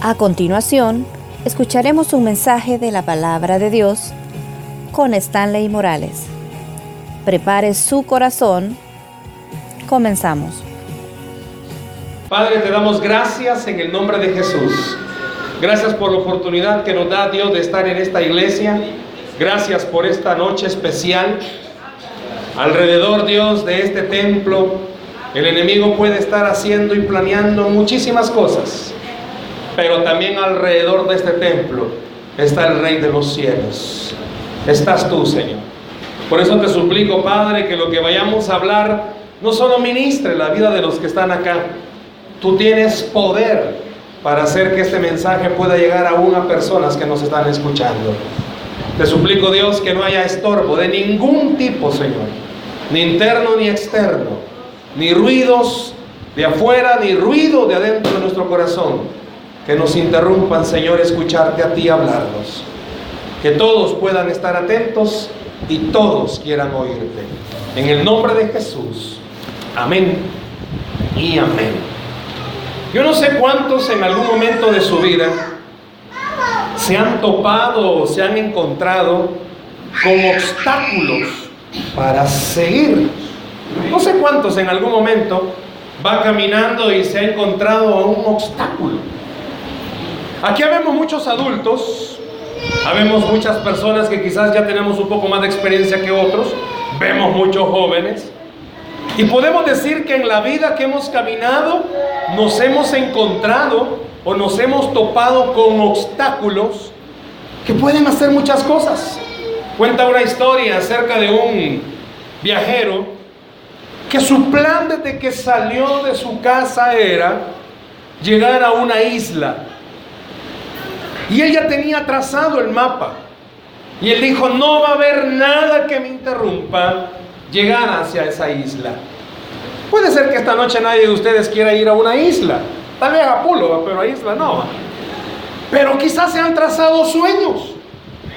A continuación, escucharemos un mensaje de la palabra de Dios con Stanley Morales. Prepare su corazón. Comenzamos. Padre, te damos gracias en el nombre de Jesús. Gracias por la oportunidad que nos da Dios de estar en esta iglesia. Gracias por esta noche especial. Alrededor, Dios, de este templo, el enemigo puede estar haciendo y planeando muchísimas cosas. Pero también alrededor de este templo está el Rey de los cielos. Estás tú, Señor. Por eso te suplico, Padre, que lo que vayamos a hablar no solo ministre la vida de los que están acá. Tú tienes poder para hacer que este mensaje pueda llegar aún a personas que nos están escuchando. Te suplico, Dios, que no haya estorbo de ningún tipo, Señor, ni interno ni externo, ni ruidos de afuera, ni ruido de adentro de nuestro corazón, que nos interrumpan, Señor, escucharte a ti hablarnos. Que todos puedan estar atentos y todos quieran oírte. En el nombre de Jesús. Amén y amén. Yo no sé cuántos en algún momento de su vida se han topado o se han encontrado con obstáculos para seguir. No sé cuántos en algún momento va caminando y se ha encontrado a un obstáculo. Aquí vemos muchos adultos, vemos muchas personas que quizás ya tenemos un poco más de experiencia que otros, vemos muchos jóvenes, y podemos decir que en la vida que hemos caminado nos hemos encontrado o nos hemos topado con obstáculos que pueden hacer muchas cosas. Cuenta una historia acerca de un viajero que su plan desde que salió de su casa era llegar a una isla. Y ella tenía trazado el mapa. Y él dijo, no va a haber nada que me interrumpa llegar hacia esa isla. Puede ser que esta noche nadie de ustedes quiera ir a una isla, tal vez a Pulo, pero a isla no. Pero quizás se han trazado sueños.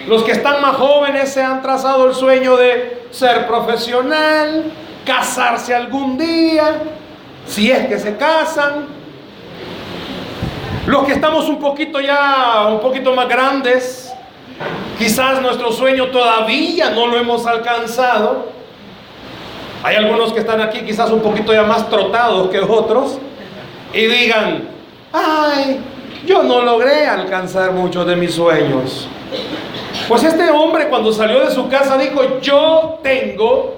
Los que están más jóvenes se han trazado el sueño de ser profesional, casarse algún día, si es que se casan. Los que estamos un poquito ya, un poquito más grandes, quizás nuestro sueño todavía no lo hemos alcanzado hay algunos que están aquí quizás un poquito ya más trotados que otros y digan, ay, yo no logré alcanzar muchos de mis sueños. Pues este hombre cuando salió de su casa dijo, yo tengo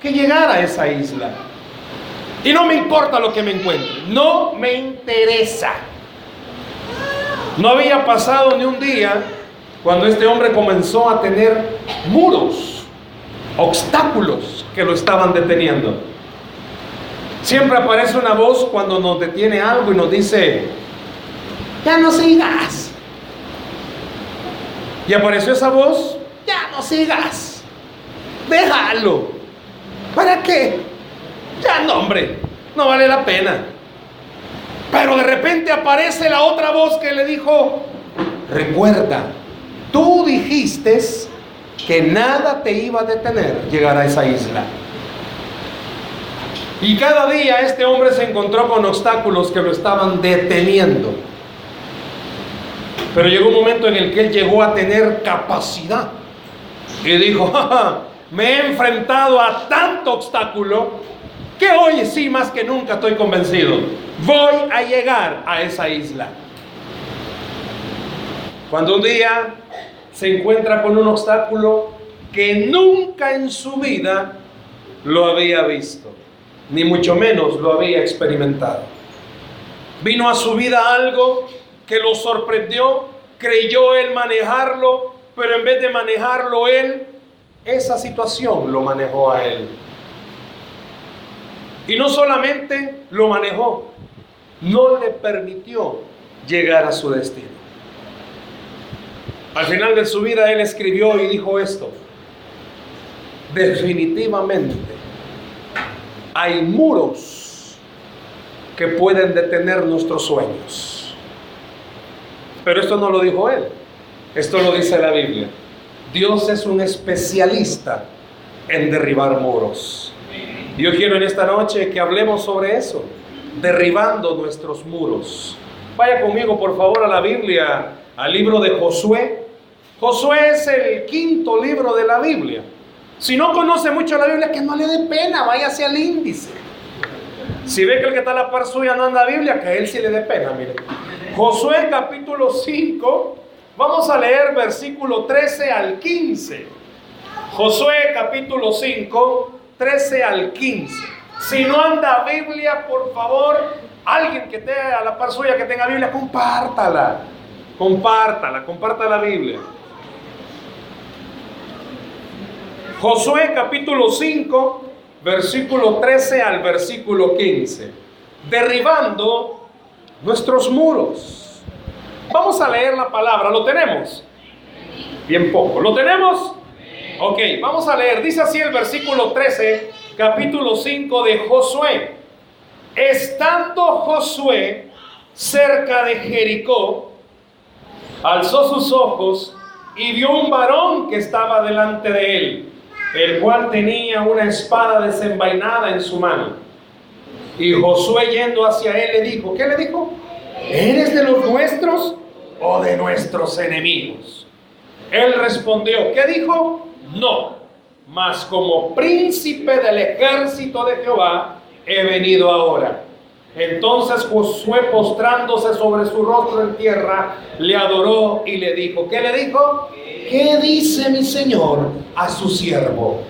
que llegar a esa isla. Y no me importa lo que me encuentre, no me interesa. No había pasado ni un día cuando este hombre comenzó a tener muros, obstáculos que lo estaban deteniendo. Siempre aparece una voz cuando nos detiene algo y nos dice, ya no sigas. Y apareció esa voz, ya no sigas. Déjalo. ¿Para qué? Ya no, hombre, no vale la pena. Pero de repente aparece la otra voz que le dijo, recuerda, tú dijiste que nada te iba a detener llegar a esa isla. Y cada día este hombre se encontró con obstáculos que lo estaban deteniendo. Pero llegó un momento en el que él llegó a tener capacidad. Y dijo, me he enfrentado a tanto obstáculo que hoy sí más que nunca estoy convencido. Voy a llegar a esa isla. Cuando un día se encuentra con un obstáculo que nunca en su vida lo había visto, ni mucho menos lo había experimentado. Vino a su vida algo que lo sorprendió, creyó él manejarlo, pero en vez de manejarlo él, esa situación lo manejó a él. Y no solamente lo manejó, no le permitió llegar a su destino. Al final de su vida él escribió y dijo esto. Definitivamente hay muros que pueden detener nuestros sueños. Pero esto no lo dijo él. Esto lo dice la Biblia. Dios es un especialista en derribar muros. Yo quiero en esta noche que hablemos sobre eso, derribando nuestros muros. Vaya conmigo, por favor, a la Biblia, al libro de Josué. Josué es el quinto libro de la Biblia. Si no conoce mucho la Biblia, que no le dé pena, vaya hacia el índice. Si ve que el que está a la par suya no anda Biblia, que a él sí le dé pena, mire. Josué capítulo 5, vamos a leer versículo 13 al 15. Josué capítulo 5, 13 al 15. Si no anda Biblia, por favor, alguien que esté a la par suya que tenga Biblia, compártala. Compártala, comparta la Biblia. Josué capítulo 5, versículo 13 al versículo 15. Derribando nuestros muros. Vamos a leer la palabra, ¿lo tenemos? Bien poco. ¿Lo tenemos? Ok, vamos a leer. Dice así el versículo 13, capítulo 5 de Josué. Estando Josué cerca de Jericó, alzó sus ojos y vio un varón que estaba delante de él el cual tenía una espada desenvainada en su mano. Y Josué yendo hacia él le dijo, ¿qué le dijo? ¿Eres de los nuestros o de nuestros enemigos? Él respondió, ¿qué dijo? No, mas como príncipe del ejército de Jehová he venido ahora. Entonces Josué postrándose sobre su rostro en tierra, le adoró y le dijo, ¿qué le dijo? ¿qué dice mi Señor a su siervo?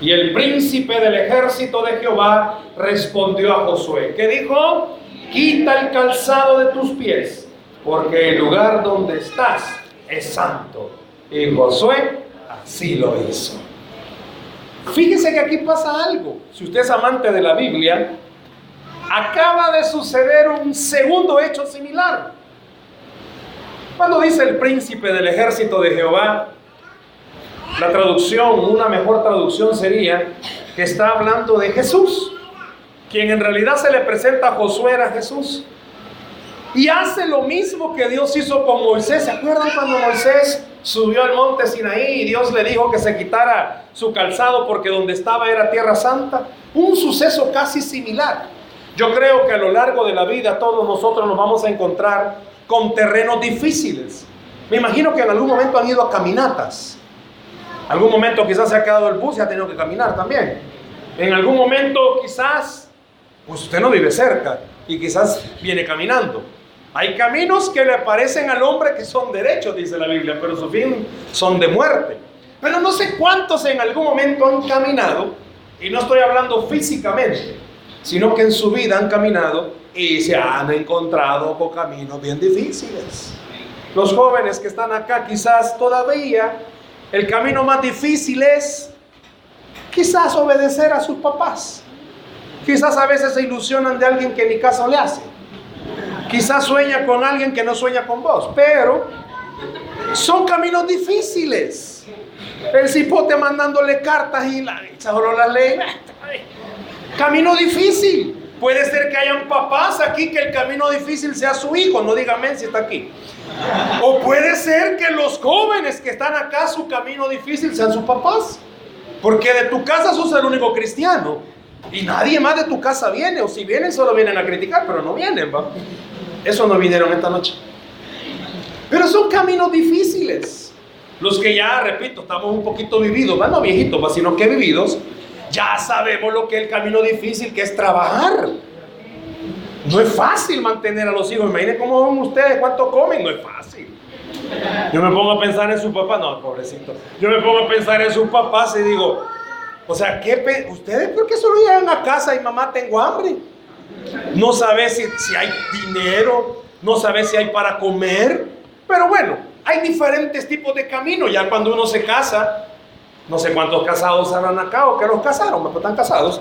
Y el príncipe del ejército de Jehová respondió a Josué, ¿qué dijo? Quita el calzado de tus pies, porque el lugar donde estás es santo. Y Josué así lo hizo. Fíjese que aquí pasa algo. Si usted es amante de la Biblia, acaba de suceder un segundo hecho similar. Cuando dice el príncipe del ejército de Jehová, la traducción, una mejor traducción sería que está hablando de Jesús, quien en realidad se le presenta a Josué era Jesús. Y hace lo mismo que Dios hizo con Moisés. ¿Se acuerdan cuando Moisés subió al monte Sinaí y Dios le dijo que se quitara su calzado porque donde estaba era tierra santa? Un suceso casi similar. Yo creo que a lo largo de la vida todos nosotros nos vamos a encontrar con terrenos difíciles. Me imagino que en algún momento han ido a caminatas. Algún momento quizás se ha quedado el bus y ha tenido que caminar también. En algún momento quizás, pues usted no vive cerca y quizás viene caminando. Hay caminos que le parecen al hombre que son derechos, dice la Biblia, pero su fin son de muerte. Pero no sé cuántos en algún momento han caminado, y no estoy hablando físicamente, sino que en su vida han caminado y se han encontrado con caminos bien difíciles. Los jóvenes que están acá quizás todavía el camino más difícil es quizás obedecer a sus papás. Quizás a veces se ilusionan de alguien que ni caso le hace. Quizás sueña con alguien que no sueña con vos, pero son caminos difíciles. El cipote mandándole cartas y la las ley. Camino difícil. Puede ser que hayan papás aquí que el camino difícil sea su hijo, no dígame si está aquí. O puede ser que los jóvenes que están acá, su camino difícil sean sus papás. Porque de tu casa sos el único cristiano. Y nadie más de tu casa viene. O si vienen, solo vienen a criticar, pero no vienen, ¿va? Eso no vinieron esta noche. Pero son caminos difíciles. Los que ya, repito, estamos un poquito vividos, no viejitos, sino que vividos ya sabemos lo que es el camino difícil que es trabajar. No es fácil mantener a los hijos. Imaginen cómo son ustedes, cuánto comen. No es fácil. Yo me pongo a pensar en su papá. No, pobrecito. Yo me pongo a pensar en sus papás y digo, o sea, ¿qué ¿ustedes por qué solo llegan a casa y mamá tengo hambre? No sabe si, si hay dinero, no sabe si hay para comer. Pero bueno, hay diferentes tipos de caminos. Ya cuando uno se casa, no sé cuántos casados habrán acá o que los casaron, pero están casados.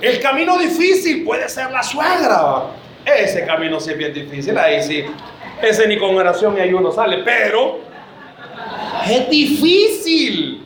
El camino difícil puede ser la suegra. Ese camino sí es bien difícil, ahí sí. Ese ni con oración ni ayuno sale, pero es difícil.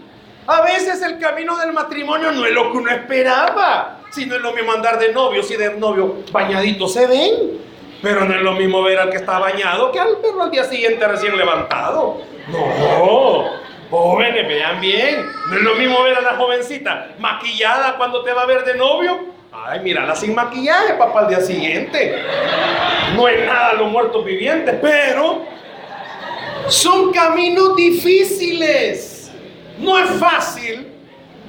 A veces el camino del matrimonio no es lo que uno esperaba. Si no es lo mismo andar de novio, si de novio bañadito se ven. Pero no es lo mismo ver al que está bañado que al verlo al día siguiente recién levantado. No. Jóvenes, vean bien. No es lo mismo ver a la jovencita maquillada cuando te va a ver de novio Ay, mírala sin maquillaje, papá, al día siguiente. No es nada los muertos vivientes, pero son caminos difíciles. No es fácil.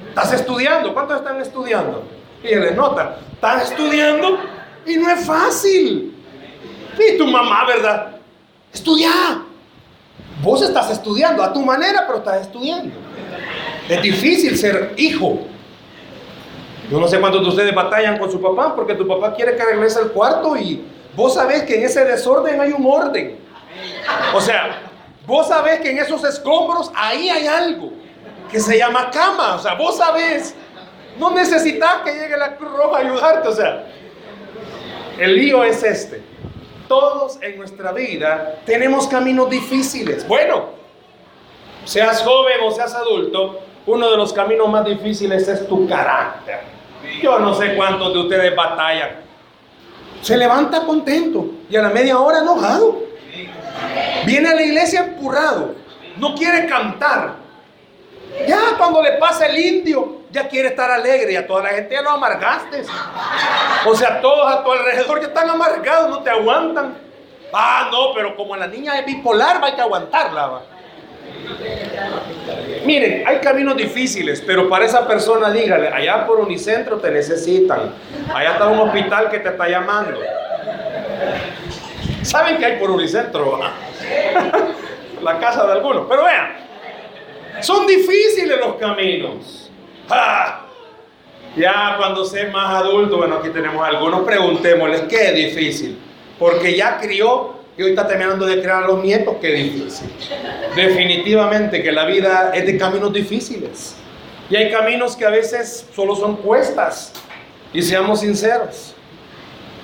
Estás estudiando. ¿Cuántos están estudiando? Y les nota. Estás estudiando y no es fácil. Y tu mamá, ¿verdad? Estudia. Vos estás estudiando a tu manera, pero estás estudiando. Es difícil ser hijo. Yo no sé cuántos de ustedes batallan con su papá porque tu papá quiere que regrese al cuarto y vos sabés que en ese desorden hay un orden. O sea, vos sabés que en esos escombros ahí hay algo que se llama cama. O sea, vos sabés. No necesitas que llegue la Cruz Roja a ayudarte. O sea, el lío es este. Todos en nuestra vida tenemos caminos difíciles. Bueno, seas joven o seas adulto, uno de los caminos más difíciles es tu carácter. Yo no sé cuántos de ustedes batallan. Se levanta contento y a la media hora enojado. Viene a la iglesia empurrado. No quiere cantar. Ya cuando le pasa el indio, ya quiere estar alegre y a toda la gente ya lo amargaste. O sea, todos a tu alrededor ya están amargados, no te aguantan. Ah, no, pero como la niña es bipolar, va a que aguantarla. Miren, hay caminos difíciles, pero para esa persona dígale, allá por Unicentro te necesitan. Allá está un hospital que te está llamando. ¿Saben que hay por Unicentro? la casa de algunos. Pero vean, son difíciles los caminos. Ah, ya cuando sea más adulto, bueno, aquí tenemos algunos, preguntémosles qué difícil. Porque ya crió y hoy está terminando de crear a los nietos, qué difícil. Definitivamente que la vida es de caminos difíciles. Y hay caminos que a veces solo son cuestas. Y seamos sinceros,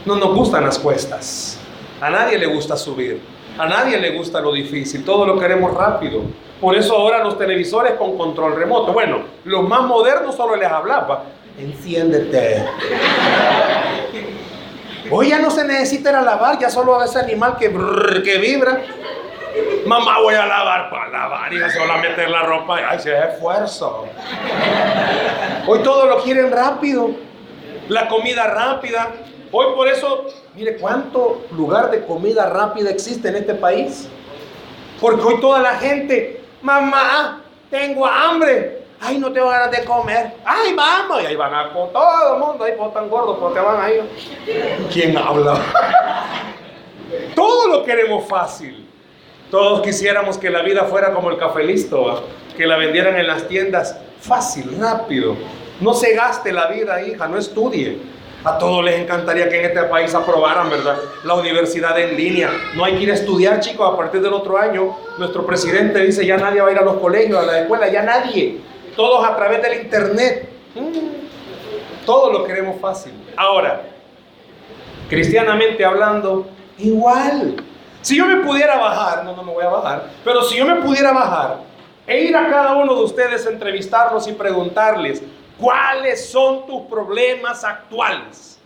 no nos gustan las cuestas. A nadie le gusta subir. A nadie le gusta lo difícil. Todo lo queremos rápido. Por eso ahora los televisores con control remoto. Bueno, los más modernos solo les hablaba. Enciéndete. Hoy ya no se necesita ir a lavar, ya solo ese animal que, que vibra. Mamá, voy a lavar para lavar y solo a meter la ropa. Ay, se esfuerzo. Hoy todo lo quieren rápido. La comida rápida. Hoy por eso, mire cuánto lugar de comida rápida existe en este país. Porque hoy toda la gente, mamá, tengo hambre. Ay, no tengo ganas de comer. Ay, vamos. Y ahí van a todo el mundo. Ahí pues tan gordos porque van ahí. ¿Quién habla? todo lo queremos fácil. Todos quisiéramos que la vida fuera como el café listo, que la vendieran en las tiendas fácil, rápido. No se gaste la vida, hija, no estudie. A todos les encantaría que en este país aprobaran, ¿verdad? La universidad en línea. No hay que ir a estudiar, chicos, a partir del otro año. Nuestro presidente dice, ya nadie va a ir a los colegios, a la escuela, ya nadie. Todos a través del internet. Mm. Todo lo queremos fácil. Ahora, cristianamente hablando, igual. Si yo me pudiera bajar, no, no me voy a bajar, pero si yo me pudiera bajar e ir a cada uno de ustedes entrevistarlos y preguntarles, ¿cuáles son tus problemas actuales?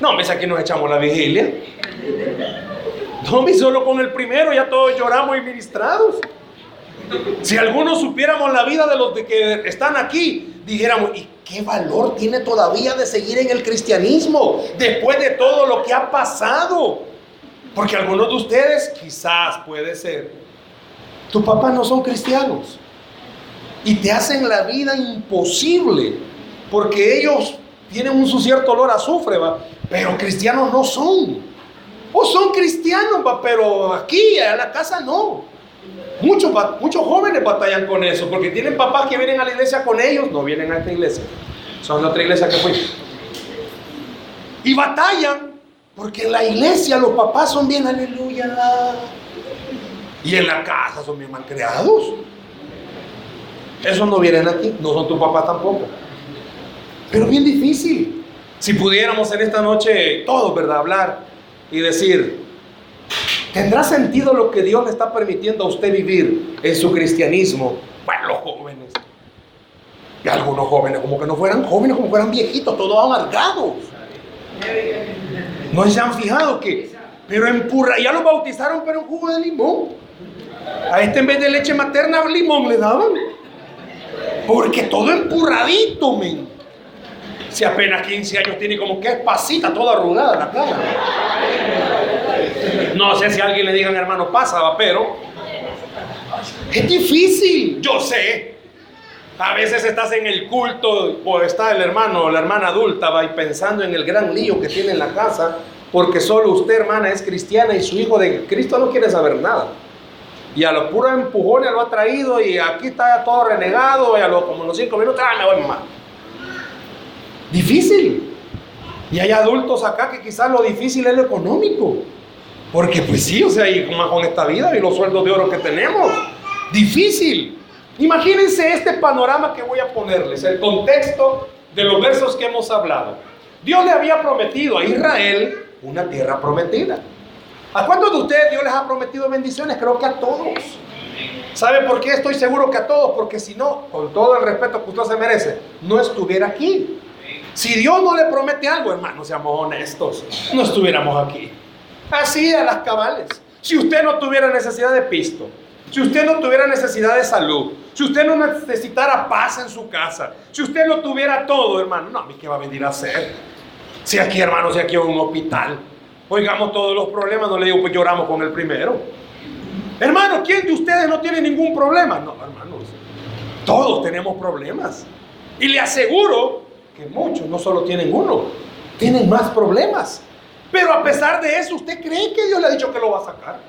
No, ves aquí nos echamos la vigilia. No, solo con el primero ya todos lloramos y ministrados. Si algunos supiéramos la vida de los que están aquí, dijéramos, ¿y qué valor tiene todavía de seguir en el cristianismo después de todo lo que ha pasado? Porque algunos de ustedes, quizás puede ser, tus papás no son cristianos y te hacen la vida imposible porque ellos tienen un cierto olor a azufre, pero cristianos no son. O son cristianos, pero aquí, en la casa no. Muchos, muchos jóvenes batallan con eso, porque tienen papás que vienen a la iglesia con ellos, no vienen a esta iglesia, son la otra iglesia que fui. Y batallan, porque en la iglesia los papás son bien aleluya. Y en la casa son bien mal creados. Esos no vienen aquí, no son tus papás tampoco. Pero bien difícil. Si pudiéramos en esta noche todos, ¿verdad? Hablar y decir, ¿Tendrá sentido lo que Dios le está permitiendo a usted vivir en su cristianismo? Bueno, los jóvenes. Y algunos jóvenes, como que no fueran jóvenes, como que fueran viejitos, todos amargados. No se han fijado que, pero en ya lo bautizaron, pero en jugo de limón. A este en vez de leche materna, limón le daban. Porque todo empurradito, men. Si apenas 15 años tiene como que es pasita toda arrugada la cara. No sé si a alguien le digan hermano pasa, pero es difícil, yo sé. A veces estás en el culto o está el hermano o la hermana adulta va y pensando en el gran lío que tiene en la casa, porque solo usted, hermana, es cristiana y su hijo de Cristo no quiere saber nada. Y a los puros empujones lo ha traído y aquí está todo renegado y a los como los cinco minutos, ah, me voy más. Difícil. Y hay adultos acá que quizás lo difícil es lo económico. Porque pues sí, o sea, y más con esta vida y los sueldos de oro que tenemos. Difícil. Imagínense este panorama que voy a ponerles, el contexto de los versos que hemos hablado. Dios le había prometido a Israel una tierra prometida. ¿A cuántos de ustedes Dios les ha prometido bendiciones? Creo que a todos. ¿Sabe por qué estoy seguro que a todos? Porque si no, con todo el respeto que usted se merece, no estuviera aquí. Si Dios no le promete algo, hermano, seamos honestos, no estuviéramos aquí. Así a las cabales. Si usted no tuviera necesidad de pisto, si usted no tuviera necesidad de salud, si usted no necesitara paz en su casa, si usted no tuviera todo, hermano, no, ¿a mí qué va a venir a hacer? Si aquí, hermano, si aquí hay un hospital, oigamos todos los problemas, no le digo, pues lloramos con el primero. Hermano, ¿quién de ustedes no tiene ningún problema? No, hermanos, todos tenemos problemas. Y le aseguro que muchos no solo tienen uno, tienen más problemas. Pero a pesar de eso, ¿usted cree que Dios le ha dicho que lo va a sacar?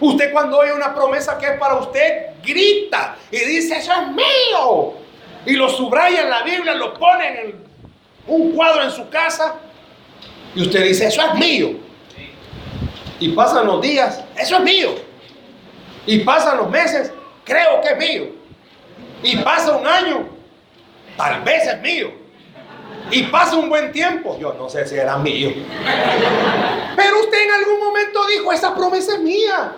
Usted cuando oye una promesa que es para usted, grita y dice, eso es mío. Y lo subraya en la Biblia, lo pone en un cuadro en su casa. Y usted dice, eso es mío. Y pasan los días, eso es mío. Y pasan los meses, creo que es mío. Y pasa un año, tal vez es mío. Y pasa un buen tiempo, yo no sé si era mío. Pero usted en algún momento dijo, esa promesa es mía.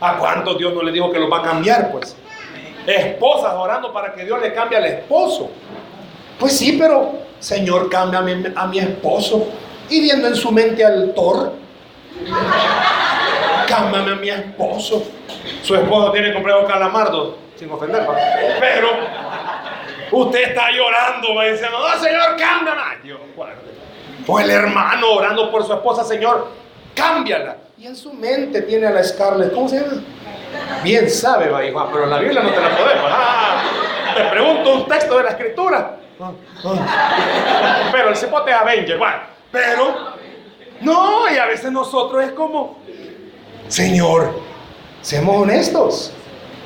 ¿A cuánto Dios no le dijo que lo va a cambiar? Pues esposas orando para que Dios le cambie al esposo. Pues sí, pero Señor, cámbiame a mi esposo. Y viendo en su mente al Thor, cámbiame a mi esposo. Su esposo tiene comprado calamardo, sin ofender, pero usted está llorando, va diciendo, no, Señor, cámbiame. Dios, o el hermano orando por su esposa, Señor, cámbiala. Y en su mente tiene a la Scarlett, ¿cómo se llama? Bien sabe, va, hijo, pero en la Biblia no te la podemos. Ah, te pregunto un texto de la escritura. Pero el cipote es Avenger, bueno, pero no, y a veces nosotros es como, Señor, seamos honestos.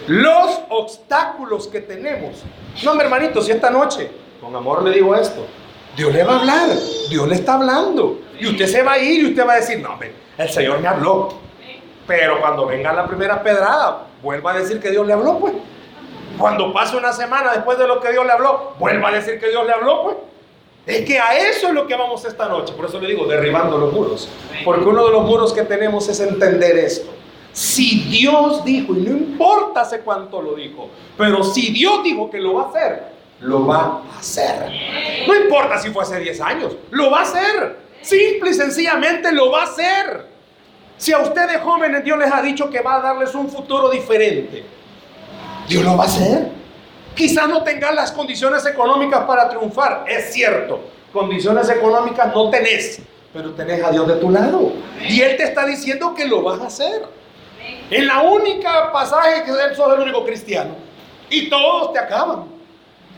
Los obstáculos que tenemos. No, mi hermanito, si esta noche, con amor le digo esto, Dios le va a hablar, Dios le está hablando. Y usted se va a ir y usted va a decir, no, el Señor me habló. Pero cuando venga la primera pedrada, vuelva a decir que Dios le habló, pues. Cuando pase una semana después de lo que Dios le habló, vuelva a decir que Dios le habló, pues. Es que a eso es lo que vamos esta noche. Por eso le digo, derribando los muros. Porque uno de los muros que tenemos es entender esto. Si Dios dijo, y no importa hace cuánto lo dijo, pero si Dios dijo que lo va a hacer, lo va a hacer. No importa si fue hace 10 años, lo va a hacer. Simple y sencillamente lo va a hacer. Si a ustedes jóvenes Dios les ha dicho que va a darles un futuro diferente, Dios lo va a hacer. Quizás no tengan las condiciones económicas para triunfar, es cierto. Condiciones económicas no tenés, pero tenés a Dios de tu lado. Y Él te está diciendo que lo vas a hacer. En la única pasaje que Él sos el único cristiano. Y todos te acaban.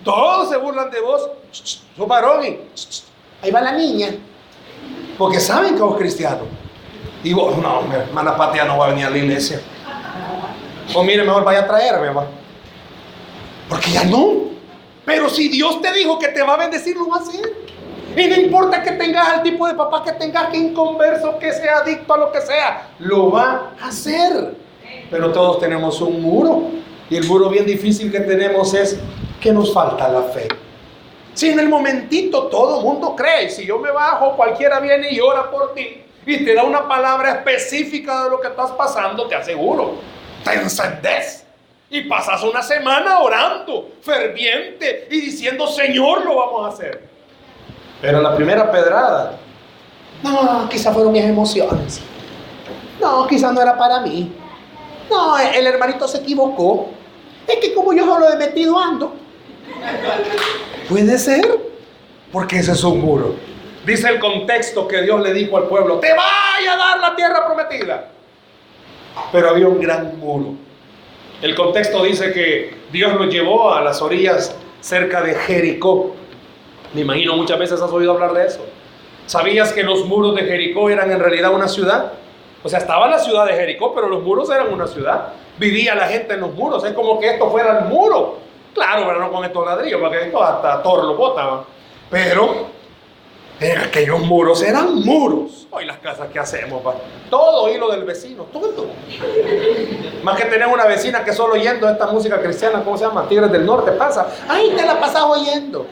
Todos se burlan de vos. Sos varón ahí va la niña porque saben que vos cristiano. Y vos, no, mi hermana Patia no va a venir a la iglesia. O mire, mejor vaya a traerme, va. Porque ya no. Pero si Dios te dijo que te va a bendecir, lo va a hacer. Y no importa que tengas al tipo de papá que tengas, que inconverso, que sea adicto a lo que sea, lo va a hacer. Pero todos tenemos un muro. Y el muro bien difícil que tenemos es que nos falta la fe. Si en el momentito todo el mundo cree, si yo me bajo, cualquiera viene y ora por ti y te da una palabra específica de lo que estás pasando, te aseguro, te encendes y pasas una semana orando, ferviente y diciendo, Señor, lo vamos a hacer. Pero la primera pedrada, no, quizás fueron mis emociones. No, quizás no era para mí. No, el hermanito se equivocó. Es que como yo solo he metido ando, Puede ser. Porque ese es un muro. Dice el contexto que Dios le dijo al pueblo, te vaya a dar la tierra prometida. Pero había un gran muro. El contexto dice que Dios lo llevó a las orillas cerca de Jericó. Me imagino muchas veces has oído hablar de eso. ¿Sabías que los muros de Jericó eran en realidad una ciudad? O sea, estaba la ciudad de Jericó, pero los muros eran una ciudad. Vivía la gente en los muros. Es como que esto fuera el muro. Claro, pero no con estos ladrillos, porque esto hasta Thor lo. Pero en aquellos muros eran muros. Hoy las casas que hacemos, todo hilo del vecino, todo. Más que tener una vecina que solo oyendo esta música cristiana, ¿cómo se llama? Tigres del Norte, pasa. Ay, te la pasas oyendo.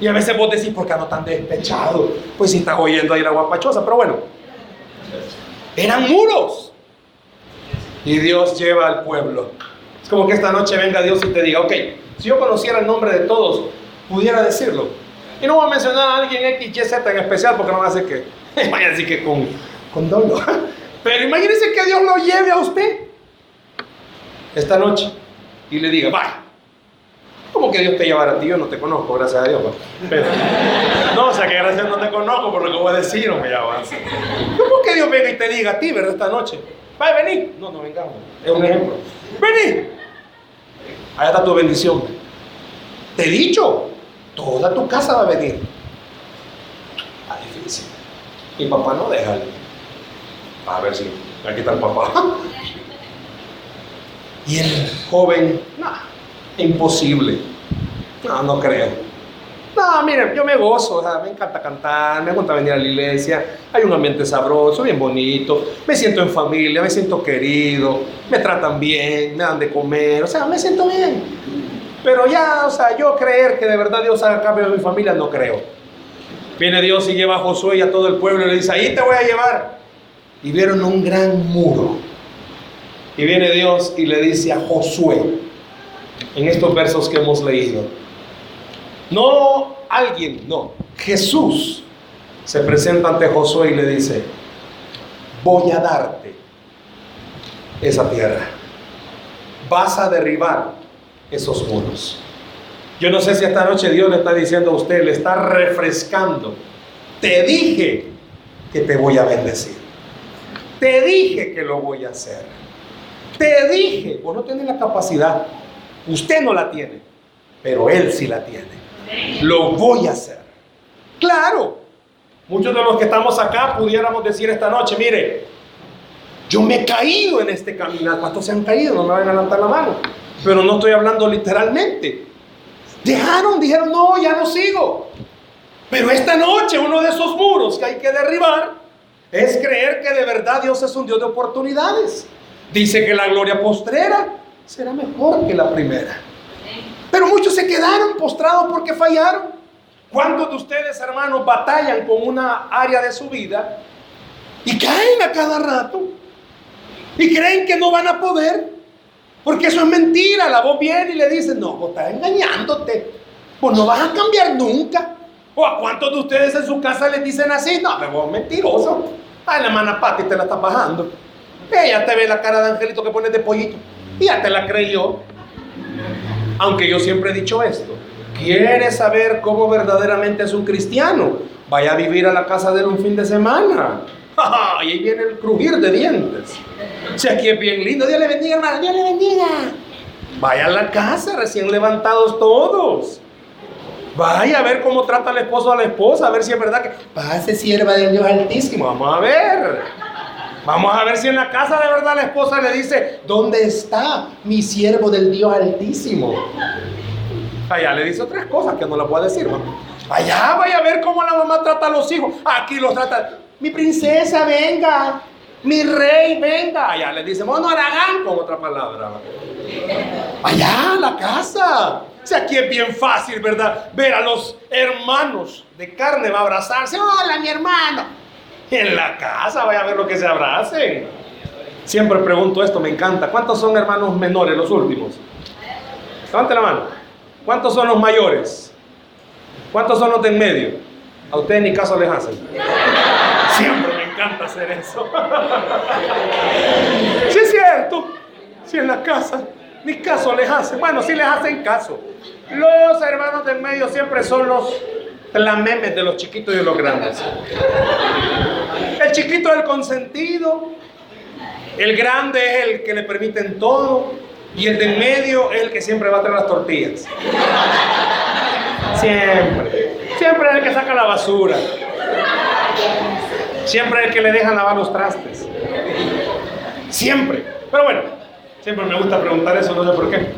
Y a veces vos decís, ¿por qué no tan despechado? Pues si estás oyendo ahí la guapachosa, pero bueno. Eran muros. Y Dios lleva al pueblo. Es como que esta noche venga Dios y te diga, ok, si yo conociera el nombre de todos, pudiera decirlo. Y no voy a mencionar a alguien X, Y, Z en especial porque no va a hacer que, vaya a que con, con dolo. Pero imagínese que Dios lo lleve a usted esta noche y le diga, vaya, ¿Cómo que Dios te llevará a ti? Yo no te conozco, gracias a Dios. No, o sea que gracias no te conozco por lo que voy a decir, no me llamas. ¿Cómo que Dios venga y te diga a ti, verdad, esta noche? Vaya, vení. No, no vengamos. Es un ejemplo. Vení. Allá está tu bendición. Te he dicho, toda tu casa va a venir. Ah, difícil. Mi papá no deja. A ver si aquí está el papá. Y el joven, nada imposible. No, no creo. No, miren, yo me gozo, me encanta cantar, me gusta venir a la iglesia, hay un ambiente sabroso, bien bonito, me siento en familia, me siento querido, me tratan bien, me dan de comer, o sea, me siento bien. Pero ya, o sea, yo creer que de verdad Dios haga cambio en mi familia, no creo. Viene Dios y lleva a Josué y a todo el pueblo y le dice, ahí te voy a llevar. Y vieron un gran muro. Y viene Dios y le dice a Josué, en estos versos que hemos leído. No alguien, no, Jesús se presenta ante Josué y le dice, voy a darte esa tierra. Vas a derribar esos muros. Yo no sé si esta noche Dios le está diciendo a usted, le está refrescando. Te dije que te voy a bendecir. Te dije que lo voy a hacer. Te dije, vos no tienes la capacidad Usted no la tiene, pero Él sí la tiene. Lo voy a hacer. Claro, muchos de los que estamos acá pudiéramos decir esta noche, mire, yo me he caído en este camino. ¿Cuántos se han caído? No me van a levantar la mano. Pero no estoy hablando literalmente. Dejaron, dijeron, no, ya no sigo. Pero esta noche uno de esos muros que hay que derribar es creer que de verdad Dios es un Dios de oportunidades. Dice que la gloria postrera será mejor que la primera. Pero muchos se quedaron postrados porque fallaron. ¿Cuántos de ustedes, hermanos, batallan con una área de su vida y caen a cada rato? Y creen que no van a poder. Porque eso es mentira. La voz viene y le dice, no, vos estás engañándote. Pues no vas a cambiar nunca. ¿O a cuántos de ustedes en su casa les dicen así? No, pero vos mentiroso. Ay, la hermana Pati te la está bajando. Ella te ve la cara de angelito que pones de pollito. Y ya te la creyó. Aunque yo siempre he dicho esto. ¿Quieres saber cómo verdaderamente es un cristiano? Vaya a vivir a la casa de él un fin de semana. y ahí viene el crujir de dientes. Si aquí es bien lindo, Dios le bendiga, hermano, Dios le bendiga. Vaya a la casa, recién levantados todos. Vaya a ver cómo trata el esposo a la esposa, a ver si es verdad que pase sierva de Dios Altísimo. Vamos a ver. Vamos a ver si en la casa de verdad la esposa le dice, ¿dónde está mi siervo del Dios Altísimo? Allá le dice otras cosas que no la puedo decir, mamá. Allá vaya a ver cómo la mamá trata a los hijos. Aquí los trata, mi princesa, venga. Mi rey, venga. Allá le dice, bueno, Aragán, con otra palabra. Allá, la casa. O sea, aquí es bien fácil, ¿verdad? Ver a los hermanos de carne va a abrazarse. Hola, mi hermano. En la casa, vaya a ver lo que se abracen. Siempre pregunto esto, me encanta. ¿Cuántos son hermanos menores, los últimos? Levante la mano. ¿Cuántos son los mayores? ¿Cuántos son los de en medio? A ustedes ni caso les hacen. Encanta hacer eso. Sí es cierto. Si en la casa ni caso les hacen. Bueno, sí les hacen caso. Los hermanos del medio siempre son los memes de los chiquitos y de los grandes. El chiquito es el consentido, el grande es el que le permiten todo y el del medio es el que siempre va a traer las tortillas. Siempre. Siempre es el que saca la basura. Siempre el que le dejan lavar los trastes. Siempre. Pero bueno, siempre me gusta preguntar eso, no sé por qué.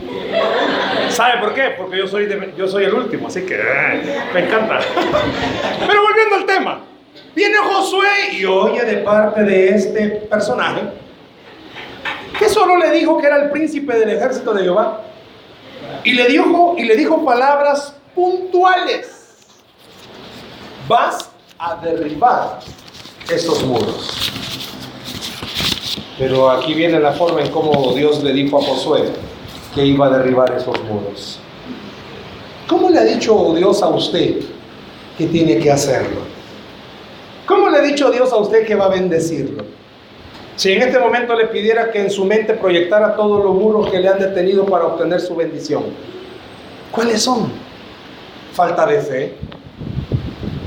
¿Sabe por qué? Porque yo soy, yo soy el último, así que eh, me encanta. Pero volviendo al tema, viene Josué y oye de parte de este personaje que solo le dijo que era el príncipe del ejército de Jehová y le dijo y le dijo palabras puntuales. Vas a derribar esos muros. Pero aquí viene la forma en cómo Dios le dijo a Josué que iba a derribar esos muros. ¿Cómo le ha dicho Dios a usted que tiene que hacerlo? ¿Cómo le ha dicho Dios a usted que va a bendecirlo? Si en este momento le pidiera que en su mente proyectara todos los muros que le han detenido para obtener su bendición, ¿cuáles son? Falta de fe,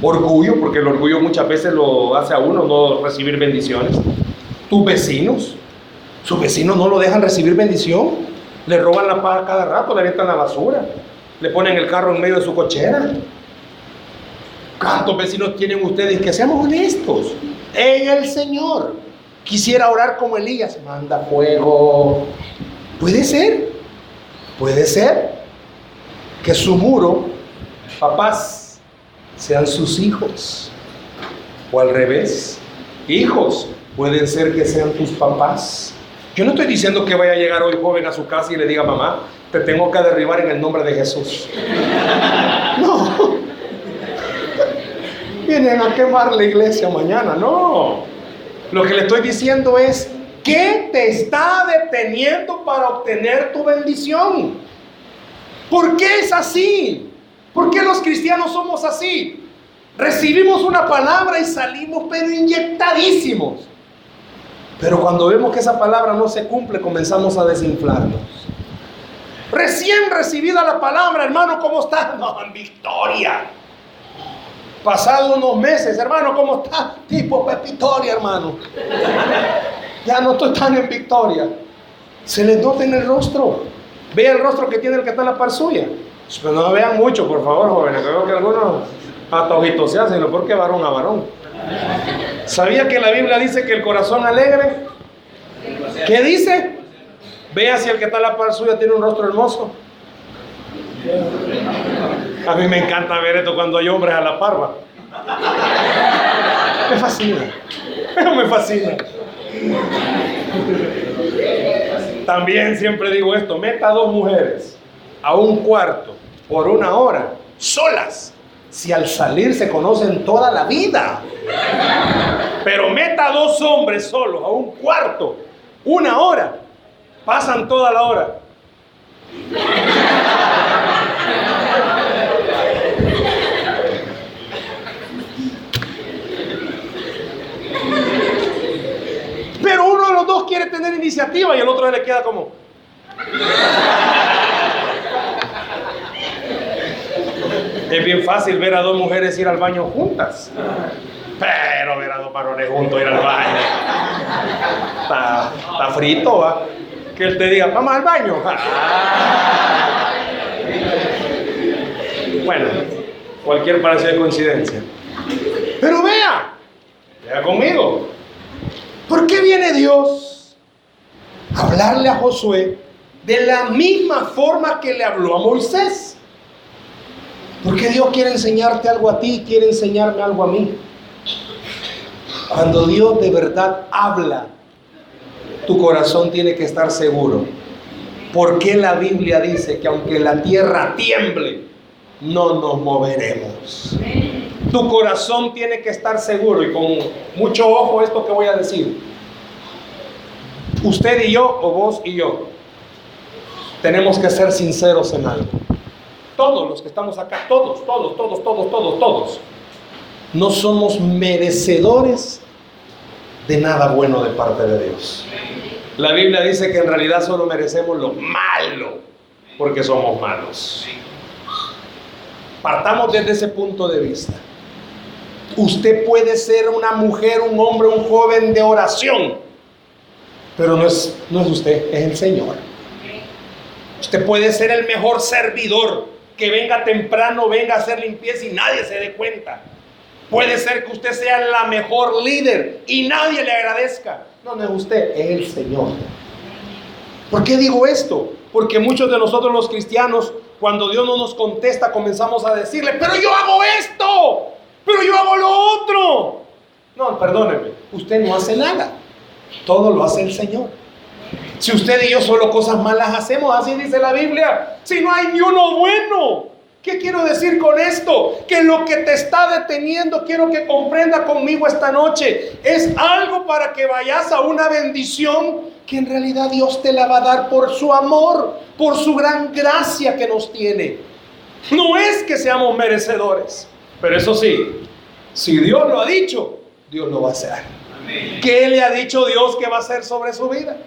orgullo, porque el orgullo muchas veces lo hace a uno no recibir bendiciones. Tus vecinos, sus vecinos no lo dejan recibir bendición. Le roban la paz cada rato, le avientan la basura, le ponen el carro en medio de su cochera. ¿Cuántos vecinos tienen ustedes? Que seamos honestos en el Señor. Quisiera orar como Elías, manda fuego. Puede ser, puede ser que su muro, papás, sean sus hijos. O al revés, hijos pueden ser que sean tus papás. Yo no estoy diciendo que vaya a llegar hoy joven a su casa y le diga, mamá, te tengo que derribar en el nombre de Jesús. No. Vienen a quemar la iglesia mañana, no. Lo que le estoy diciendo es, ¿qué te está deteniendo para obtener tu bendición? ¿Por qué es así? ¿Por qué los cristianos somos así? Recibimos una palabra y salimos pero inyectadísimos. Pero cuando vemos que esa palabra no se cumple, comenzamos a desinflarnos. Recién recibida la palabra, hermano, ¿cómo estás? No, en victoria. Pasado unos meses, hermano, ¿cómo está? Tipo Pepitoria, hermano. Ya no estoy tan en victoria. Se les nota en el rostro. Vea el rostro que tiene el que está en la par suya. Pero no vean mucho, por favor, jóvenes. Creo que algunos hasta ojitos se hacen, porque varón a varón. ¿Sabía que la Biblia dice que el corazón alegre? ¿Qué dice? Vea si el que está a la par suya tiene un rostro hermoso. A mí me encanta ver esto cuando hay hombres a la parva. Me fascina. Me fascina. También siempre digo esto, meta dos mujeres a un cuarto por una hora, solas, si al salir se conocen toda la vida. Pero meta a dos hombres solos a un cuarto, una hora, pasan toda la hora. Pero uno de los dos quiere tener iniciativa y el otro le queda como... Es bien fácil ver a dos mujeres ir al baño juntas. Pero ver a dos varones juntos ir al baño. Está, frito, ¿va? Que él te diga, vamos al baño. Bueno, cualquier parece de coincidencia. Pero vea, vea conmigo. ¿Por qué viene Dios a hablarle a Josué de la misma forma que le habló a Moisés? Porque Dios quiere enseñarte algo a ti quiere enseñarme algo a mí. Cuando Dios de verdad habla, tu corazón tiene que estar seguro. Porque la Biblia dice que aunque la tierra tiemble, no nos moveremos. Tu corazón tiene que estar seguro y con mucho ojo esto que voy a decir. Usted y yo, o vos y yo, tenemos que ser sinceros en algo todos los que estamos acá, todos, todos, todos, todos, todos, todos, no somos merecedores de nada bueno de parte de Dios. La Biblia dice que en realidad solo merecemos lo malo porque somos malos. Partamos desde ese punto de vista. Usted puede ser una mujer, un hombre, un joven de oración, pero no es, no es usted, es el Señor. Usted puede ser el mejor servidor, que venga temprano, venga a hacer limpieza y nadie se dé cuenta. Puede ser que usted sea la mejor líder y nadie le agradezca. No, no es usted, es el Señor. ¿Por qué digo esto? Porque muchos de nosotros los cristianos, cuando Dios no nos contesta, comenzamos a decirle, pero yo hago esto, pero yo hago lo otro. No, perdóneme, usted no hace nada. Todo lo hace el Señor. Si usted y yo solo cosas malas hacemos, así dice la Biblia. Si no hay ni uno bueno. ¿Qué quiero decir con esto? Que lo que te está deteniendo, quiero que comprenda conmigo esta noche, es algo para que vayas a una bendición que en realidad Dios te la va a dar por su amor, por su gran gracia que nos tiene. No es que seamos merecedores, pero eso sí, si Dios lo ha dicho, Dios lo va a hacer. ¿Qué le ha dicho Dios que va a hacer sobre su vida?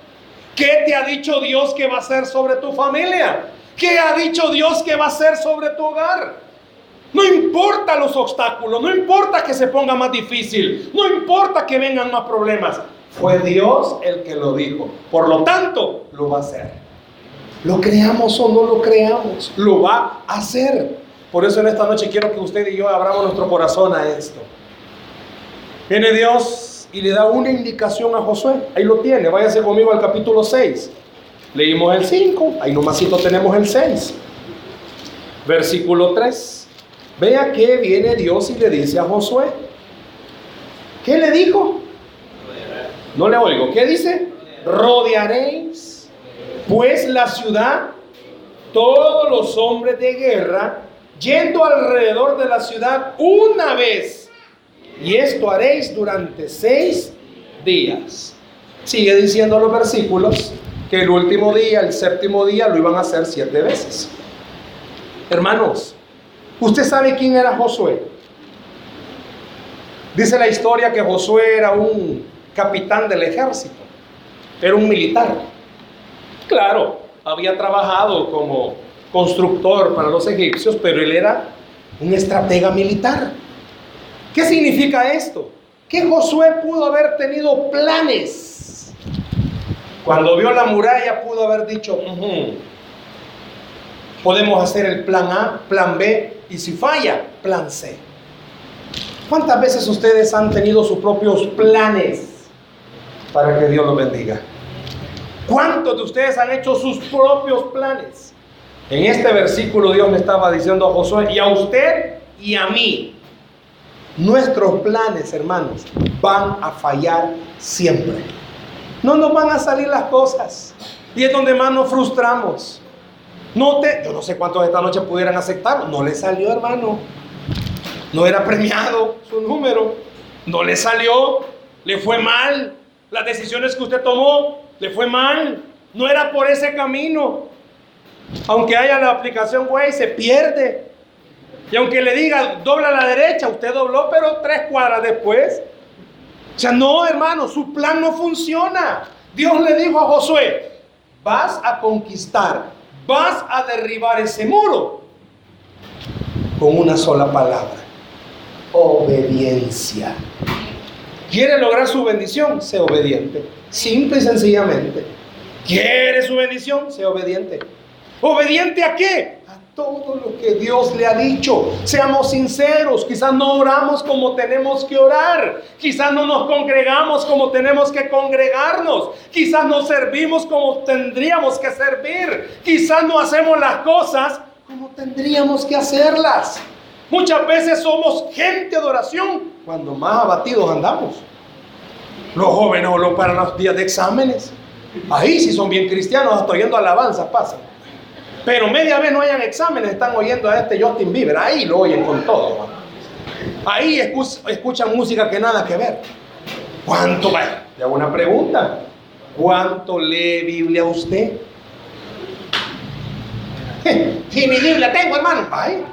¿Qué te ha dicho Dios que va a hacer sobre tu familia? ¿Qué ha dicho Dios que va a hacer sobre tu hogar? No importa los obstáculos, no importa que se ponga más difícil, no importa que vengan más problemas. Fue Dios el que lo dijo. Por lo tanto, lo va a hacer. Lo creamos o no lo creamos, lo va a hacer. Por eso en esta noche quiero que usted y yo abramos nuestro corazón a esto. Viene Dios y le da una indicación a Josué. Ahí lo tiene, váyase conmigo al capítulo 6. Leímos el 5, ahí nomasito tenemos el 6. Versículo 3. Vea que viene Dios y le dice a Josué. ¿Qué le dijo? No le oigo. ¿Qué dice? Rodearéis pues la ciudad, todos los hombres de guerra, yendo alrededor de la ciudad una vez. Y esto haréis durante seis días. Sigue diciendo los versículos que el último día, el séptimo día, lo iban a hacer siete veces. Hermanos, ¿usted sabe quién era Josué? Dice la historia que Josué era un capitán del ejército, era un militar. Claro, había trabajado como constructor para los egipcios, pero él era un estratega militar. ¿Qué significa esto? Que Josué pudo haber tenido planes cuando vio la muralla pudo haber dicho, podemos hacer el plan A, plan B y si falla, plan C. ¿Cuántas veces ustedes han tenido sus propios planes para que Dios los bendiga? ¿Cuántos de ustedes han hecho sus propios planes? En este versículo Dios me estaba diciendo a Josué y a usted y a mí, nuestros planes, hermanos, van a fallar siempre no nos van a salir las cosas. Y es donde más nos frustramos. No te, yo no sé cuántos esta noche pudieran aceptarlo. No le salió, hermano. No era premiado su número. No le salió. Le fue mal. Las decisiones que usted tomó, le fue mal. No era por ese camino. Aunque haya la aplicación güey, se pierde. Y aunque le diga dobla a la derecha, usted dobló, pero tres cuadras después. O sea, no, hermano, su plan no funciona. Dios le dijo a Josué, vas a conquistar, vas a derribar ese muro con una sola palabra, obediencia. ¿Quiere lograr su bendición? Sea obediente. Simple y sencillamente. ¿Quiere su bendición? Sea obediente. ¿Obediente a qué? Todo lo que Dios le ha dicho. Seamos sinceros, quizás no oramos como tenemos que orar, quizás no nos congregamos como tenemos que congregarnos, quizás no servimos como tendríamos que servir, quizás no hacemos las cosas como tendríamos que hacerlas. Muchas veces somos gente de oración cuando más abatidos andamos. Los jóvenes o para los días de exámenes. Ahí sí son bien cristianos, hasta oyendo alabanza pasan. Pero media vez no hayan exámenes, están oyendo a este Justin Bieber. Ahí lo oyen con todo. Ahí escuchan música que nada que ver. ¿Cuánto? Le hago una pregunta. ¿Cuánto lee Biblia usted? Y mi Biblia tengo, hermano. Ahí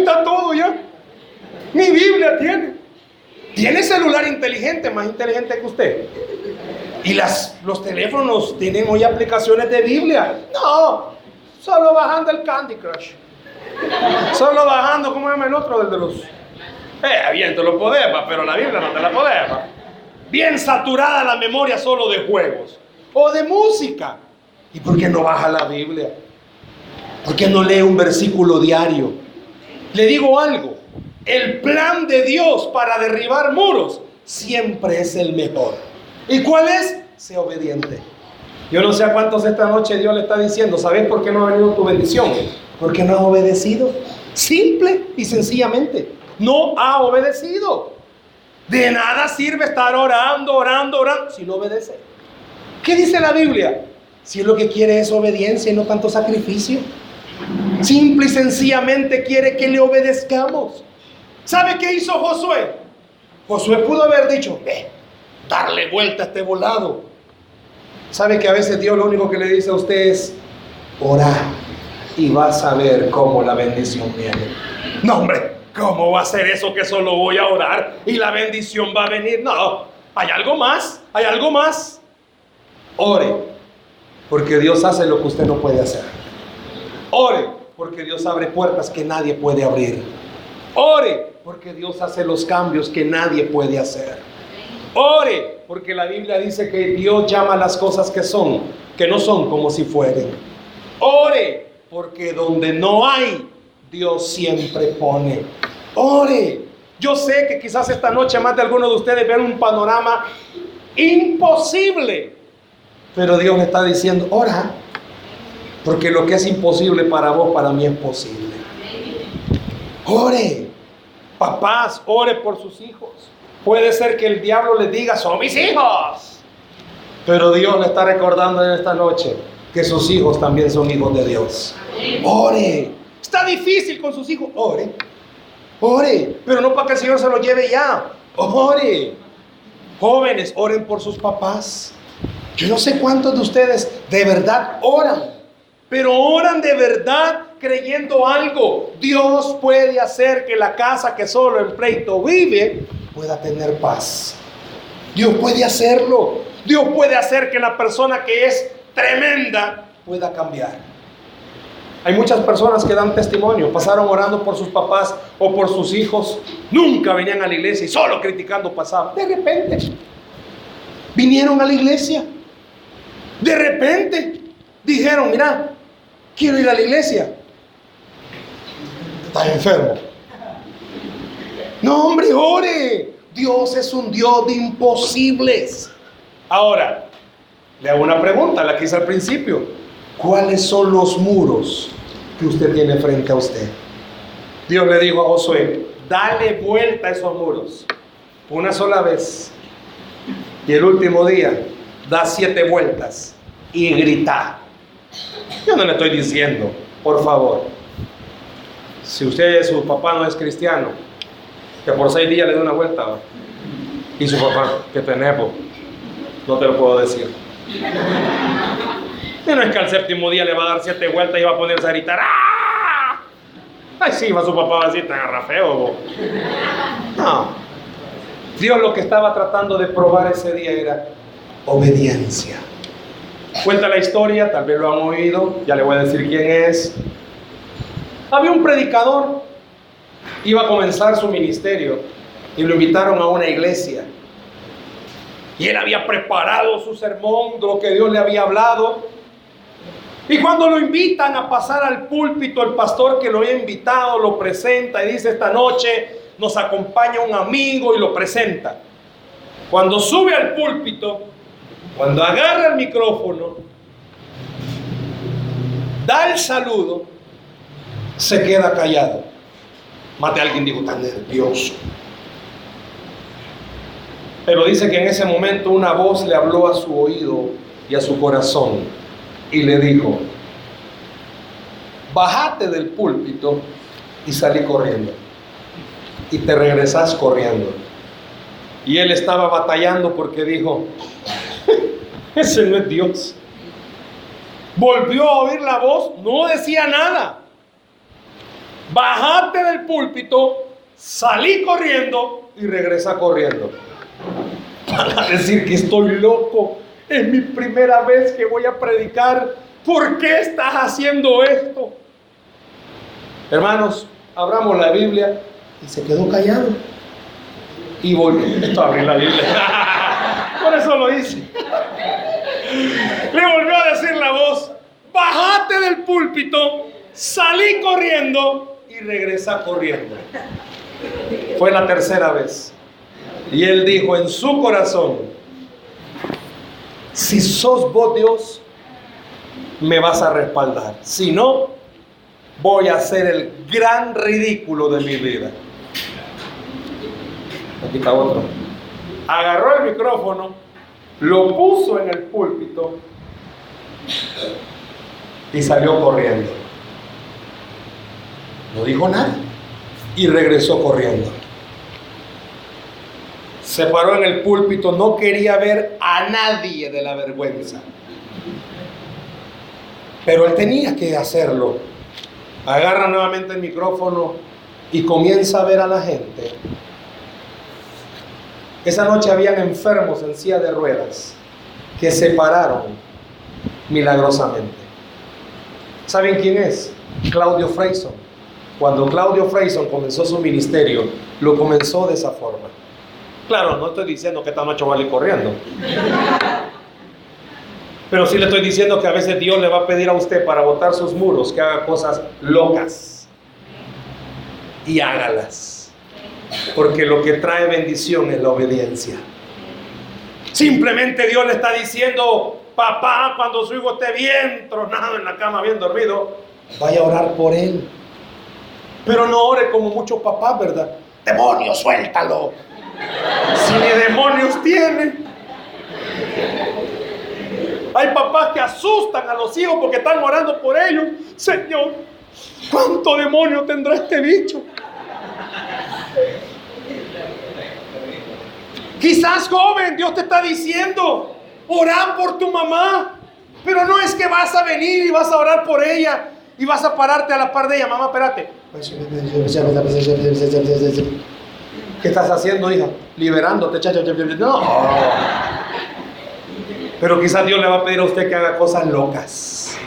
está todo ya. Mi Biblia tiene. Tiene celular inteligente, más inteligente que usted. Y las, los teléfonos tienen hoy aplicaciones de Biblia. No, solo bajando el Candy Crush. Solo bajando, ¿cómo llama el otro? De los... Eh, bien, te lo podés, pero la Biblia no te la podés. Bien saturada la memoria solo de juegos o de música. ¿Y por qué no baja la Biblia? ¿Por qué no lee un versículo diario? Le digo algo, el plan de Dios para derribar muros siempre es el mejor. ¿Y cuál es? Sea obediente. Yo no sé a cuántos esta noche Dios le está diciendo, ¿sabes por qué no ha venido tu bendición? Porque no ha obedecido. Simple y sencillamente, no ha obedecido. De nada sirve estar orando, orando, orando, si no obedece. ¿Qué dice la Biblia? Si lo que quiere es obediencia y no tanto sacrificio. Simple y sencillamente quiere que le obedezcamos. ¿Sabe qué hizo Josué? Josué pudo haber dicho, darle vuelta a este volado. ¿Sabe que a veces Dios lo único que le dice a usted es, orar y vas a ver cómo la bendición viene? No, hombre, ¿cómo va a ser eso que solo voy a orar y la bendición va a venir? No, hay algo más, hay algo más. Ore, porque Dios hace lo que usted no puede hacer. Ore, porque Dios abre puertas que nadie puede abrir. Ore, porque Dios hace los cambios que nadie puede hacer. Ore, porque la Biblia dice que Dios llama las cosas que son, que no son como si fueren. Ore, porque donde no hay, Dios siempre pone. Ore. Yo sé que quizás esta noche más de algunos de ustedes ven un panorama imposible. Pero Dios está diciendo, ora. Porque lo que es imposible para vos, para mí es posible. Ore. Papás, ore por sus hijos. Puede ser que el diablo les diga, son mis hijos. Pero Dios le está recordando en esta noche que sus hijos también son hijos de Dios. Ore. Está difícil con sus hijos. Ore. Ore. Pero no para que el Señor se lo lleve ya. Ore. Jóvenes, oren por sus papás. Yo no sé cuántos de ustedes de verdad oran. Pero oran de verdad creyendo algo. Dios puede hacer que la casa que solo en pleito vive pueda tener paz. Dios puede hacerlo. Dios puede hacer que la persona que es tremenda pueda cambiar. Hay muchas personas que dan testimonio, pasaron orando por sus papás o por sus hijos, nunca venían a la iglesia y solo criticando pasaban. De repente, vinieron a la iglesia. De repente, dijeron, mira, quiero ir a la iglesia. Estás enfermo. No, hombre, ore. Dios es un Dios de imposibles. Ahora, le hago una pregunta, la que hice al principio. ¿Cuáles son los muros que usted tiene frente a usted? Dios le dijo a Josué, dale vuelta a esos muros. Una sola vez. Y el último día, da siete vueltas y grita. Yo no le estoy diciendo, por favor, si usted, su papá no es cristiano, que por seis días le dé una vuelta, y su papá, que tenemos, no te lo puedo decir. Y no es que al séptimo día le va a dar siete vueltas y va a ponerse a gritar. ¡Ah! Ay, sí, va su papá así tan arrafeo. No. Dios lo que estaba tratando de probar ese día era obediencia. Cuenta la historia, tal vez lo han oído, ya le voy a decir quién es. Había un predicador, iba a comenzar su ministerio y lo invitaron a una iglesia. Y él había preparado su sermón de lo que Dios le había hablado. Y cuando lo invitan a pasar al púlpito, el pastor que lo había invitado lo presenta y dice, esta noche nos acompaña un amigo y lo presenta. Cuando sube al púlpito, cuando agarra el micrófono, da el saludo, se queda callado. Mate a alguien dijo, tan nervioso. Pero dice que en ese momento una voz le habló a su oído y a su corazón y le dijo, bájate del púlpito y salí corriendo. Y te regresas corriendo. Y él estaba batallando porque dijo, ese no es Dios. Volvió a oír la voz, no decía nada. Bajate del púlpito, salí corriendo y regresa corriendo. Para decir que estoy loco. Es mi primera vez que voy a predicar. ¿Por qué estás haciendo esto? Hermanos, abramos la Biblia y se quedó callado. Y volvió. Esto abrir la Biblia. Por eso lo hice. Le volvió a decir la voz: Bajate del púlpito, salí corriendo regresa corriendo. Fue la tercera vez. Y él dijo en su corazón: Si sos vos Dios, me vas a respaldar. Si no, voy a hacer el gran ridículo de mi vida. Aquí está otro. Agarró el micrófono, lo puso en el púlpito y salió corriendo. No dijo nada y regresó corriendo. Se paró en el púlpito, no quería ver a nadie de la vergüenza. Pero él tenía que hacerlo. Agarra nuevamente el micrófono y comienza a ver a la gente. Esa noche habían enfermos en silla de ruedas que se pararon milagrosamente. ¿Saben quién es? Claudio Freyson. Cuando Claudio Freyson comenzó su ministerio, lo comenzó de esa forma. Claro, no estoy diciendo que esta noche vale corriendo. Pero sí le estoy diciendo que a veces Dios le va a pedir a usted para botar sus muros que haga cosas locas. Y hágalas. Porque lo que trae bendición es la obediencia. Simplemente Dios le está diciendo, papá, cuando su hijo esté bien tronado en la cama, bien dormido, vaya a orar por él. Pero no ore como muchos papás, ¿verdad? Demonio, suéltalo. Si ni demonios tiene. Hay papás que asustan a los hijos porque están orando por ellos. Señor, ¿cuánto demonio tendrá este bicho? Quizás joven, Dios te está diciendo, orar por tu mamá. Pero no es que vas a venir y vas a orar por ella y vas a pararte a la par de ella. Mamá, espérate. ¿Qué estás haciendo, hija? Liberándote, chacho. No. Pero quizás Dios le va a pedir a usted que haga cosas locas.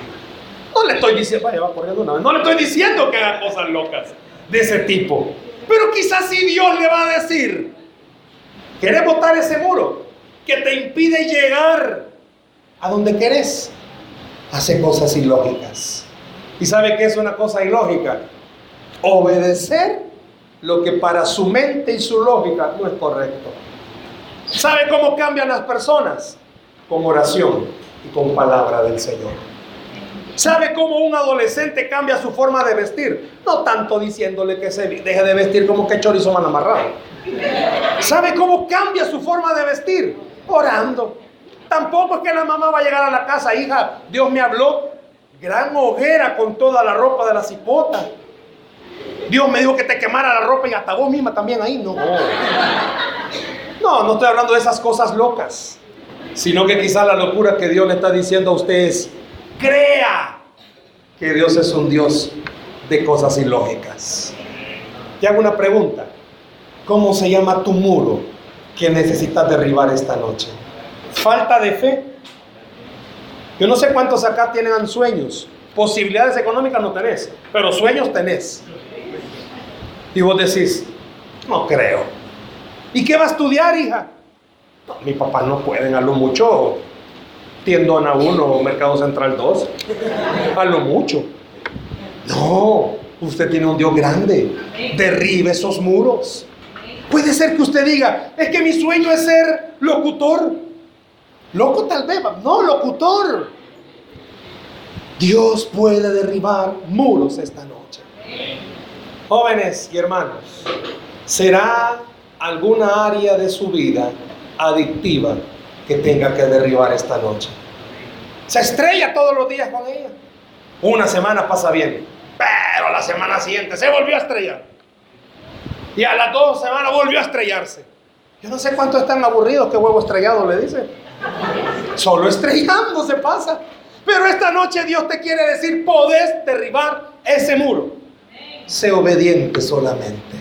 No le estoy diciendo, vaya, va corriendo una vez. No le estoy diciendo que haga cosas locas de ese tipo. Pero quizás sí Dios le va a decir, ¿quieres botar ese muro que te impide llegar a donde querés? Hace cosas ilógicas. ¿Y sabe qué es una cosa ilógica? Obedecer lo que para su mente y su lógica no es correcto. ¿Sabe cómo cambian las personas? con oración y con palabra del Señor. ¿Sabe cómo un adolescente cambia su forma de vestir? No tanto diciéndole que se deje de vestir como que chorizo man amarrado. ¿Sabe cómo cambia su forma de vestir? Orando. Tampoco es que la mamá va a llegar a la casa, hija, Dios me habló, gran hoguera con toda la ropa de la cipota. Dios me dijo que te quemara la ropa y hasta vos misma también ahí. No. No, no estoy hablando de esas cosas locas sino que quizá la locura que Dios le está diciendo a usted es, crea que Dios es un Dios de cosas ilógicas. Te hago una pregunta, ¿cómo se llama tu muro que necesitas derribar esta noche? ¿Falta de fe? Yo no sé cuántos acá tienen sueños, posibilidades económicas no tenés, pero sueños tenés. Y vos decís, no creo. ¿Y qué va a estudiar, hija? mi papá no pueden, a lo mucho tiendón a uno o Mercado Central 2. A lo mucho. No, usted tiene un Dios grande. Derribe esos muros. Puede ser que usted diga, es que mi sueño es ser locutor. Loco tal vez, no, locutor. Dios puede derribar muros esta noche. Jóvenes y hermanos, ¿será alguna área de su vida adictiva que tenga que derribar esta noche. Se estrella todos los días con ella. Una semana pasa bien, pero la semana siguiente se volvió a estrellar. Y a las dos semanas volvió a estrellarse. Yo no sé cuánto están aburridos que huevo estrellado le dice. Solo estrellando se pasa. Pero esta noche Dios te quiere decir, podés derribar ese muro. Sé obediente solamente.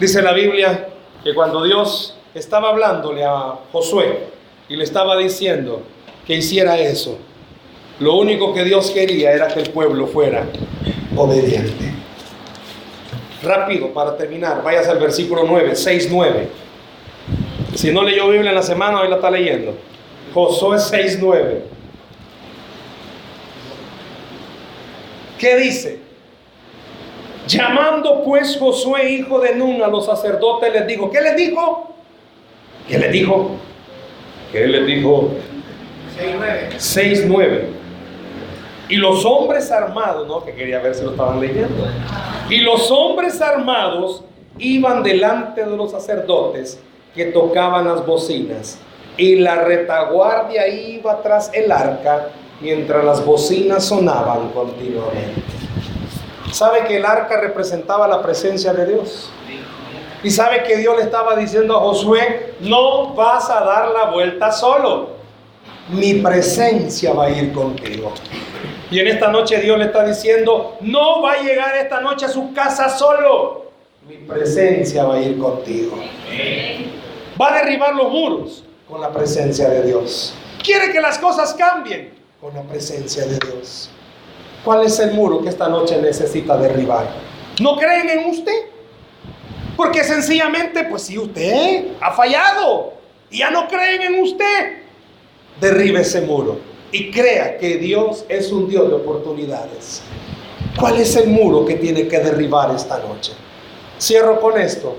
Dice la Biblia que cuando Dios estaba hablándole a Josué y le estaba diciendo que hiciera eso. Lo único que Dios quería era que el pueblo fuera obediente. Rápido para terminar, vayas al versículo 9, 6, 9. Si no leyó Biblia en la semana, hoy la está leyendo. Josué 6, 9. ¿Qué dice? Llamando pues Josué, hijo de Nun, a los sacerdotes, les dijo, ¿qué les dijo? ¿Qué les dijo? ¿Qué les dijo? 6, 9. Y los hombres armados, ¿no? Que quería ver si lo estaban leyendo. Y los hombres armados iban delante de los sacerdotes que tocaban las bocinas. Y la retaguardia iba tras el arca mientras las bocinas sonaban continuamente. ¿Sabe que el arca representaba la presencia de Dios? Y sabe que Dios le estaba diciendo a Josué, no vas a dar la vuelta solo. Mi presencia va a ir contigo. Y en esta noche Dios le está diciendo, no va a llegar esta noche a su casa solo. Mi presencia va a ir contigo. Va a derribar los muros con la presencia de Dios. Quiere que las cosas cambien con la presencia de Dios. ¿Cuál es el muro que esta noche necesita derribar? ¿No creen en usted? Porque sencillamente, pues si usted ha fallado y ya no creen en usted, derribe ese muro y crea que Dios es un Dios de oportunidades. ¿Cuál es el muro que tiene que derribar esta noche? Cierro con esto.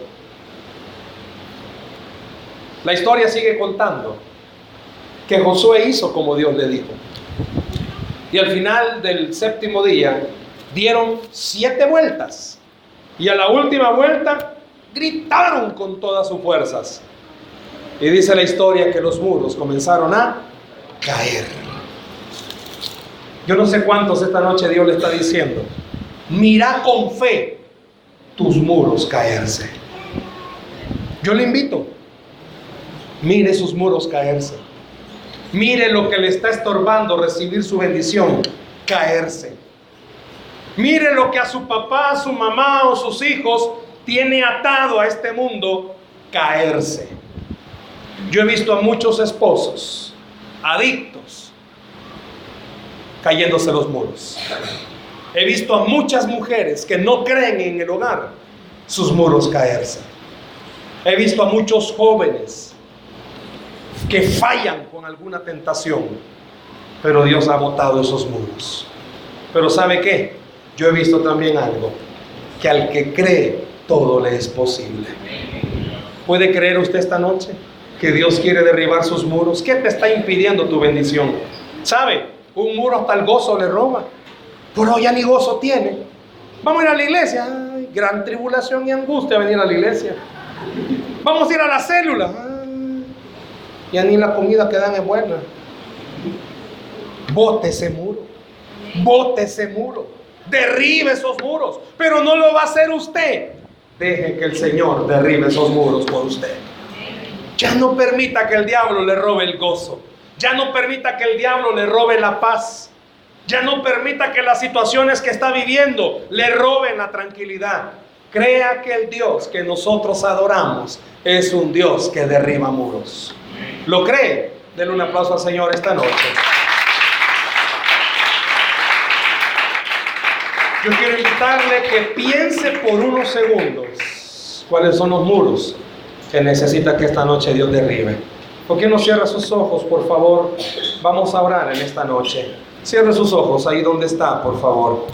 La historia sigue contando que Josué hizo como Dios le dijo. Y al final del séptimo día dieron siete vueltas. Y a la última vuelta gritaron con todas sus fuerzas. Y dice la historia que los muros comenzaron a caer. Yo no sé cuántos esta noche Dios le está diciendo. Mira con fe tus muros caerse. Yo le invito. Mire sus muros caerse. Mire lo que le está estorbando recibir su bendición, caerse. Mire lo que a su papá, a su mamá o sus hijos tiene atado a este mundo, caerse. Yo he visto a muchos esposos adictos cayéndose los muros. He visto a muchas mujeres que no creen en el hogar, sus muros caerse. He visto a muchos jóvenes que fallan con alguna tentación, pero Dios ha botado esos muros. Pero ¿sabe qué? Yo he visto también algo, que al que cree todo le es posible. ¿Puede creer usted esta noche que Dios quiere derribar sus muros? ¿Qué te está impidiendo tu bendición? ¿Sabe? Un muro hasta el gozo le roba. Pero ya ni gozo tiene. Vamos a ir a la iglesia. Ay, gran tribulación y angustia venir a la iglesia. Vamos a ir a la célula. Ya ni la comida que dan es buena. Bote ese muro. Bote ese muro. Derribe esos muros. Pero no lo va a hacer usted. Deje que el Señor derribe esos muros por usted. Ya no permita que el diablo le robe el gozo. Ya no permita que el diablo le robe la paz. Ya no permita que las situaciones que está viviendo le roben la tranquilidad. Crea que el Dios que nosotros adoramos es un Dios que derriba muros. ¿Lo cree? Denle un aplauso al Señor esta noche. Yo quiero invitarle que piense por unos segundos cuáles son los muros que necesita que esta noche Dios derribe. ¿Por qué no cierra sus ojos, por favor? Vamos a orar en esta noche. Cierre sus ojos ahí donde está, por favor.